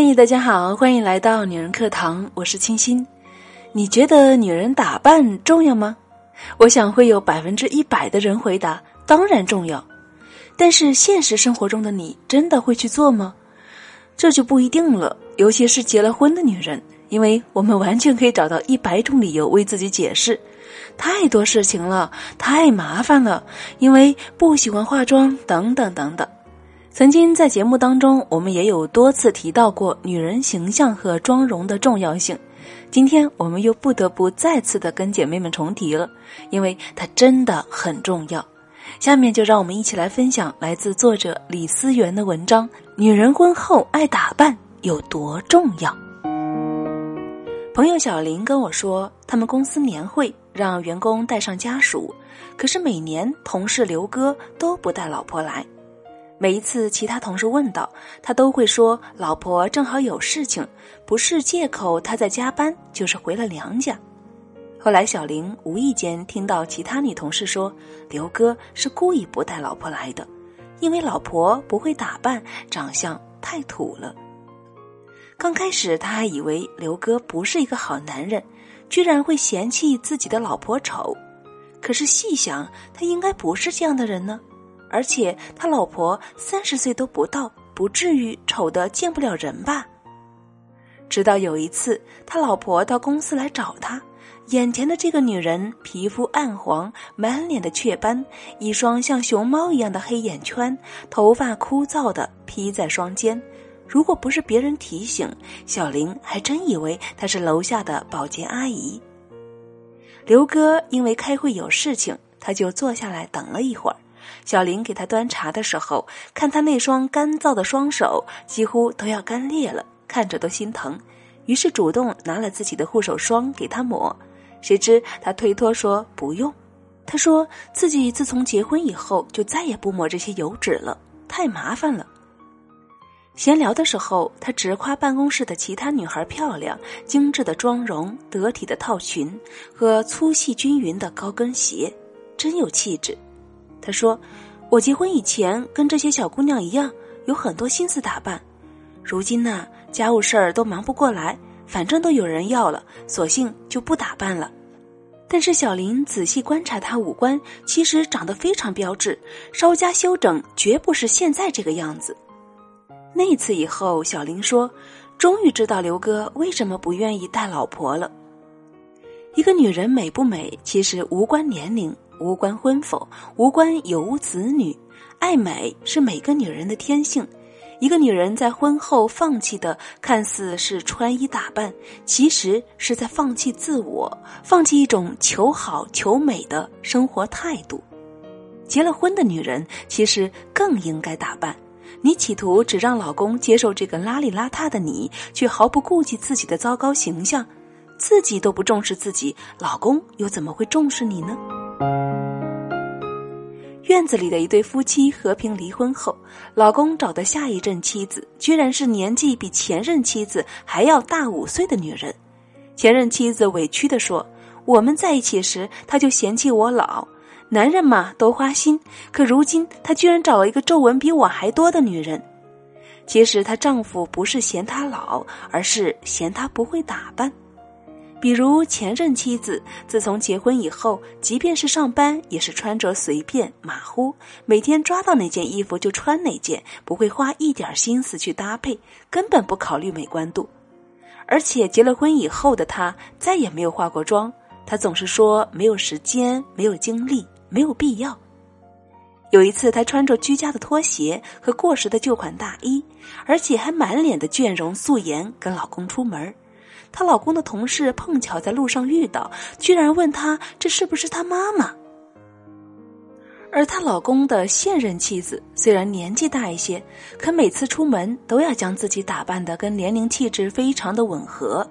嗨，大家好，欢迎来到女人课堂，我是清新。你觉得女人打扮重要吗？我想会有百分之一百的人回答，当然重要。但是现实生活中的你真的会去做吗？这就不一定了，尤其是结了婚的女人，因为我们完全可以找到一百种理由为自己解释。太多事情了，太麻烦了，因为不喜欢化妆，等等等等。曾经在节目当中，我们也有多次提到过女人形象和妆容的重要性。今天我们又不得不再次的跟姐妹们重提了，因为它真的很重要。下面就让我们一起来分享来自作者李思源的文章：女人婚后爱打扮有多重要？朋友小林跟我说，他们公司年会让员工带上家属，可是每年同事刘哥都不带老婆来。每一次其他同事问到，他都会说老婆正好有事情，不是借口他在加班，就是回了娘家。后来小玲无意间听到其他女同事说，刘哥是故意不带老婆来的，因为老婆不会打扮，长相太土了。刚开始他还以为刘哥不是一个好男人，居然会嫌弃自己的老婆丑，可是细想，他应该不是这样的人呢。而且他老婆三十岁都不到，不至于丑的见不了人吧？直到有一次，他老婆到公司来找他，眼前的这个女人皮肤暗黄，满脸的雀斑，一双像熊猫一样的黑眼圈，头发枯燥的披在双肩。如果不是别人提醒，小玲还真以为她是楼下的保洁阿姨。刘哥因为开会有事情，他就坐下来等了一会儿。小林给他端茶的时候，看他那双干燥的双手几乎都要干裂了，看着都心疼，于是主动拿了自己的护手霜给他抹。谁知他推脱说不用，他说自己自从结婚以后就再也不抹这些油脂了，太麻烦了。闲聊的时候，他直夸办公室的其他女孩漂亮、精致的妆容、得体的套裙和粗细均匀的高跟鞋，真有气质。他说：“我结婚以前跟这些小姑娘一样，有很多心思打扮。如今呢，家务事儿都忙不过来，反正都有人要了，索性就不打扮了。”但是小林仔细观察她五官，其实长得非常标致，稍加修整，绝不是现在这个样子。那次以后，小林说：“终于知道刘哥为什么不愿意带老婆了。一个女人美不美，其实无关年龄。”无关婚否，无关有无子女，爱美是每个女人的天性。一个女人在婚后放弃的，看似是穿衣打扮，其实是在放弃自我，放弃一种求好求美的生活态度。结了婚的女人，其实更应该打扮。你企图只让老公接受这个邋里邋遢的你，却毫不顾及自己的糟糕形象，自己都不重视自己，老公又怎么会重视你呢？院子里的一对夫妻和平离婚后，老公找的下一任妻子居然是年纪比前任妻子还要大五岁的女人。前任妻子委屈地说：“我们在一起时，他就嫌弃我老，男人嘛都花心。可如今他居然找了一个皱纹比我还多的女人。其实她丈夫不是嫌她老，而是嫌她不会打扮。”比如前任妻子，自从结婚以后，即便是上班，也是穿着随便马虎，每天抓到哪件衣服就穿哪件，不会花一点心思去搭配，根本不考虑美观度。而且结了婚以后的她，再也没有化过妆。她总是说没有时间、没有精力、没有必要。有一次，她穿着居家的拖鞋和过时的旧款大衣，而且还满脸的倦容素颜，跟老公出门。她老公的同事碰巧在路上遇到，居然问她这是不是她妈妈。而她老公的现任妻子虽然年纪大一些，可每次出门都要将自己打扮的跟年龄气质非常的吻合，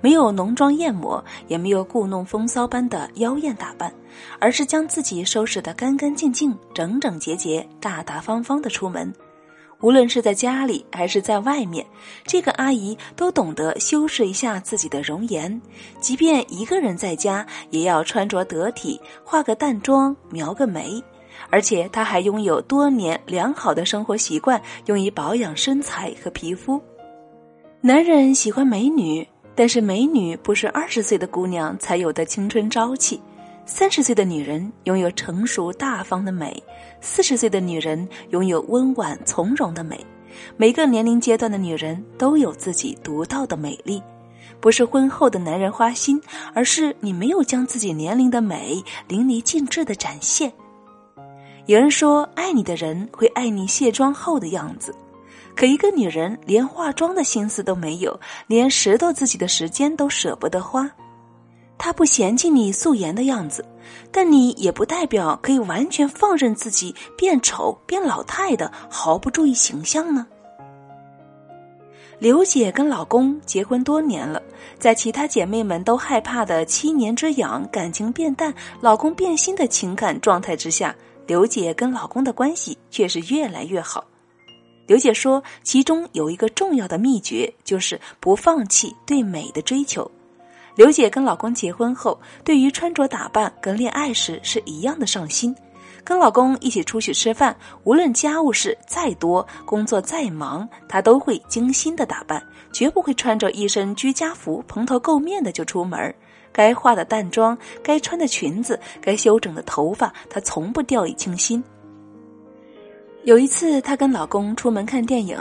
没有浓妆艳抹，也没有故弄风骚般的妖艳打扮，而是将自己收拾的干干净净、整整洁洁、大大方方的出门。无论是在家里还是在外面，这个阿姨都懂得修饰一下自己的容颜。即便一个人在家，也要穿着得体，化个淡妆，描个眉。而且她还拥有多年良好的生活习惯，用于保养身材和皮肤。男人喜欢美女，但是美女不是二十岁的姑娘才有的青春朝气。三十岁的女人拥有成熟大方的美，四十岁的女人拥有温婉从容的美。每个年龄阶段的女人都有自己独到的美丽，不是婚后的男人花心，而是你没有将自己年龄的美淋漓尽致的展现。有人说，爱你的人会爱你卸妆后的样子，可一个女人连化妆的心思都没有，连拾掇自己的时间都舍不得花。他不嫌弃你素颜的样子，但你也不代表可以完全放任自己变丑、变老态的，毫不注意形象呢。刘姐跟老公结婚多年了，在其他姐妹们都害怕的七年之痒、感情变淡、老公变心的情感状态之下，刘姐跟老公的关系却是越来越好。刘姐说，其中有一个重要的秘诀，就是不放弃对美的追求。刘姐跟老公结婚后，对于穿着打扮跟恋爱时是一样的上心。跟老公一起出去吃饭，无论家务事再多，工作再忙，她都会精心的打扮，绝不会穿着一身居家服蓬头垢面的就出门。该化的淡妆，该穿的裙子，该修整的头发，她从不掉以轻心。有一次，她跟老公出门看电影，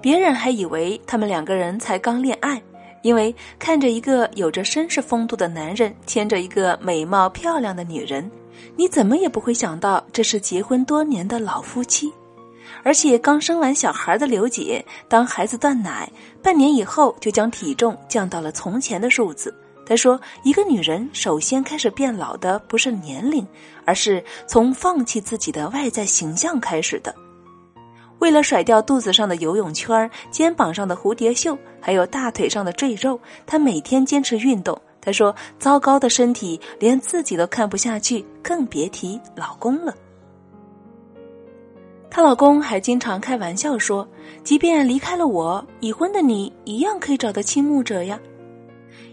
别人还以为他们两个人才刚恋爱。因为看着一个有着绅士风度的男人牵着一个美貌漂亮的女人，你怎么也不会想到这是结婚多年的老夫妻。而且刚生完小孩的刘姐，当孩子断奶半年以后，就将体重降到了从前的数字。她说：“一个女人首先开始变老的不是年龄，而是从放弃自己的外在形象开始的。”为了甩掉肚子上的游泳圈、肩膀上的蝴蝶袖，还有大腿上的赘肉，她每天坚持运动。她说：“糟糕的身体连自己都看不下去，更别提老公了。”她老公还经常开玩笑说：“即便离开了我，已婚的你一样可以找到倾慕者呀。”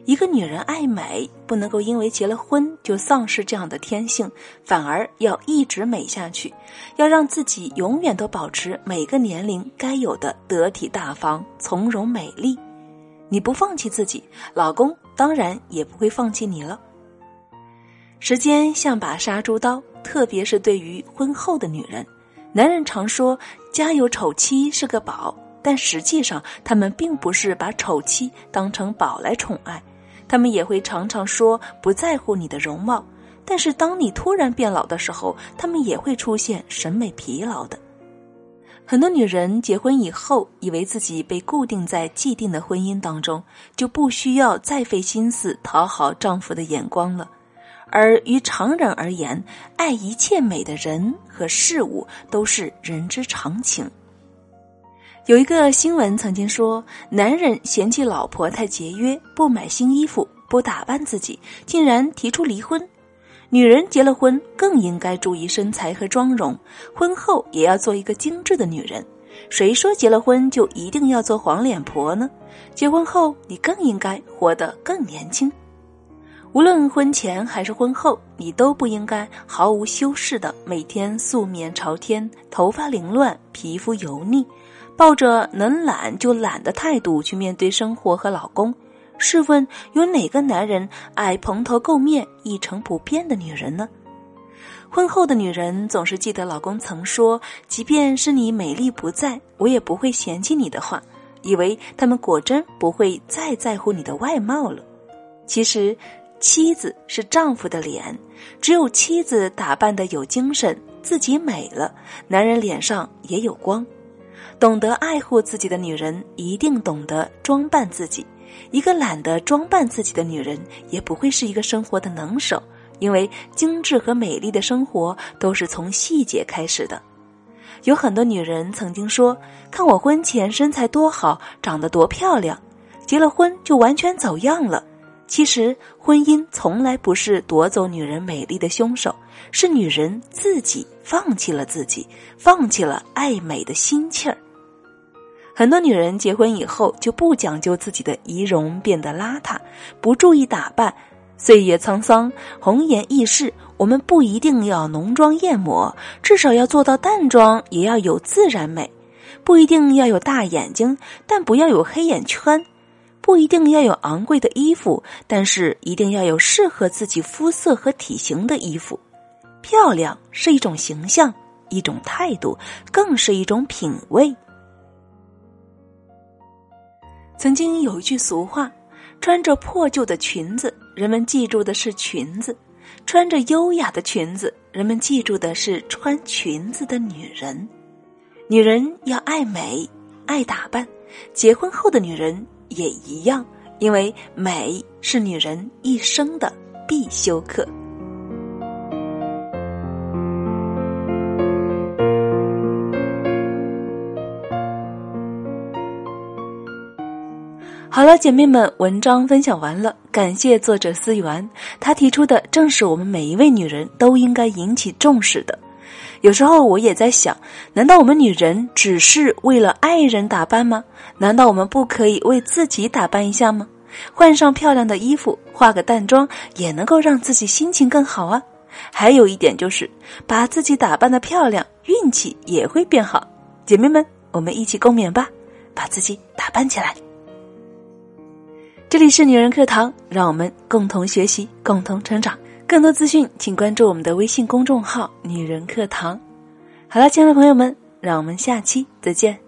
一个女人爱美，不能够因为结了婚就丧失这样的天性，反而要一直美下去，要让自己永远都保持每个年龄该有的得体大方、从容美丽。你不放弃自己，老公当然也不会放弃你了。时间像把杀猪刀，特别是对于婚后的女人，男人常说家有丑妻是个宝，但实际上他们并不是把丑妻当成宝来宠爱。他们也会常常说不在乎你的容貌，但是当你突然变老的时候，他们也会出现审美疲劳的。很多女人结婚以后，以为自己被固定在既定的婚姻当中，就不需要再费心思讨好丈夫的眼光了。而于常人而言，爱一切美的人和事物都是人之常情。有一个新闻曾经说，男人嫌弃老婆太节约，不买新衣服，不打扮自己，竟然提出离婚。女人结了婚更应该注意身材和妆容，婚后也要做一个精致的女人。谁说结了婚就一定要做黄脸婆呢？结婚后你更应该活得更年轻。无论婚前还是婚后，你都不应该毫无修饰的每天素面朝天，头发凌乱，皮肤油腻。抱着能懒就懒的态度去面对生活和老公，试问有哪个男人爱蓬头垢面、一成不变的女人呢？婚后的女人总是记得老公曾说：“即便是你美丽不在，我也不会嫌弃你的话。”以为他们果真不会再在乎你的外貌了。其实，妻子是丈夫的脸，只有妻子打扮的有精神，自己美了，男人脸上也有光。懂得爱护自己的女人，一定懂得装扮自己。一个懒得装扮自己的女人，也不会是一个生活的能手。因为精致和美丽的生活都是从细节开始的。有很多女人曾经说：“看我婚前身材多好，长得多漂亮，结了婚就完全走样了。”其实，婚姻从来不是夺走女人美丽的凶手，是女人自己放弃了自己，放弃了爱美的心气儿。很多女人结婚以后就不讲究自己的仪容，变得邋遢，不注意打扮。岁月沧桑，红颜易逝，我们不一定要浓妆艳抹，至少要做到淡妆也要有自然美。不一定要有大眼睛，但不要有黑眼圈；不一定要有昂贵的衣服，但是一定要有适合自己肤色和体型的衣服。漂亮是一种形象，一种态度，更是一种品味。曾经有一句俗话：“穿着破旧的裙子，人们记住的是裙子；穿着优雅的裙子，人们记住的是穿裙子的女人。”女人要爱美，爱打扮，结婚后的女人也一样，因为美是女人一生的必修课。好了，姐妹们，文章分享完了，感谢作者思源，他提出的正是我们每一位女人都应该引起重视的。有时候我也在想，难道我们女人只是为了爱人打扮吗？难道我们不可以为自己打扮一下吗？换上漂亮的衣服，化个淡妆，也能够让自己心情更好啊。还有一点就是，把自己打扮的漂亮，运气也会变好。姐妹们，我们一起共勉吧，把自己打扮起来。这里是女人课堂，让我们共同学习，共同成长。更多资讯，请关注我们的微信公众号“女人课堂”。好了，亲爱的朋友们，让我们下期再见。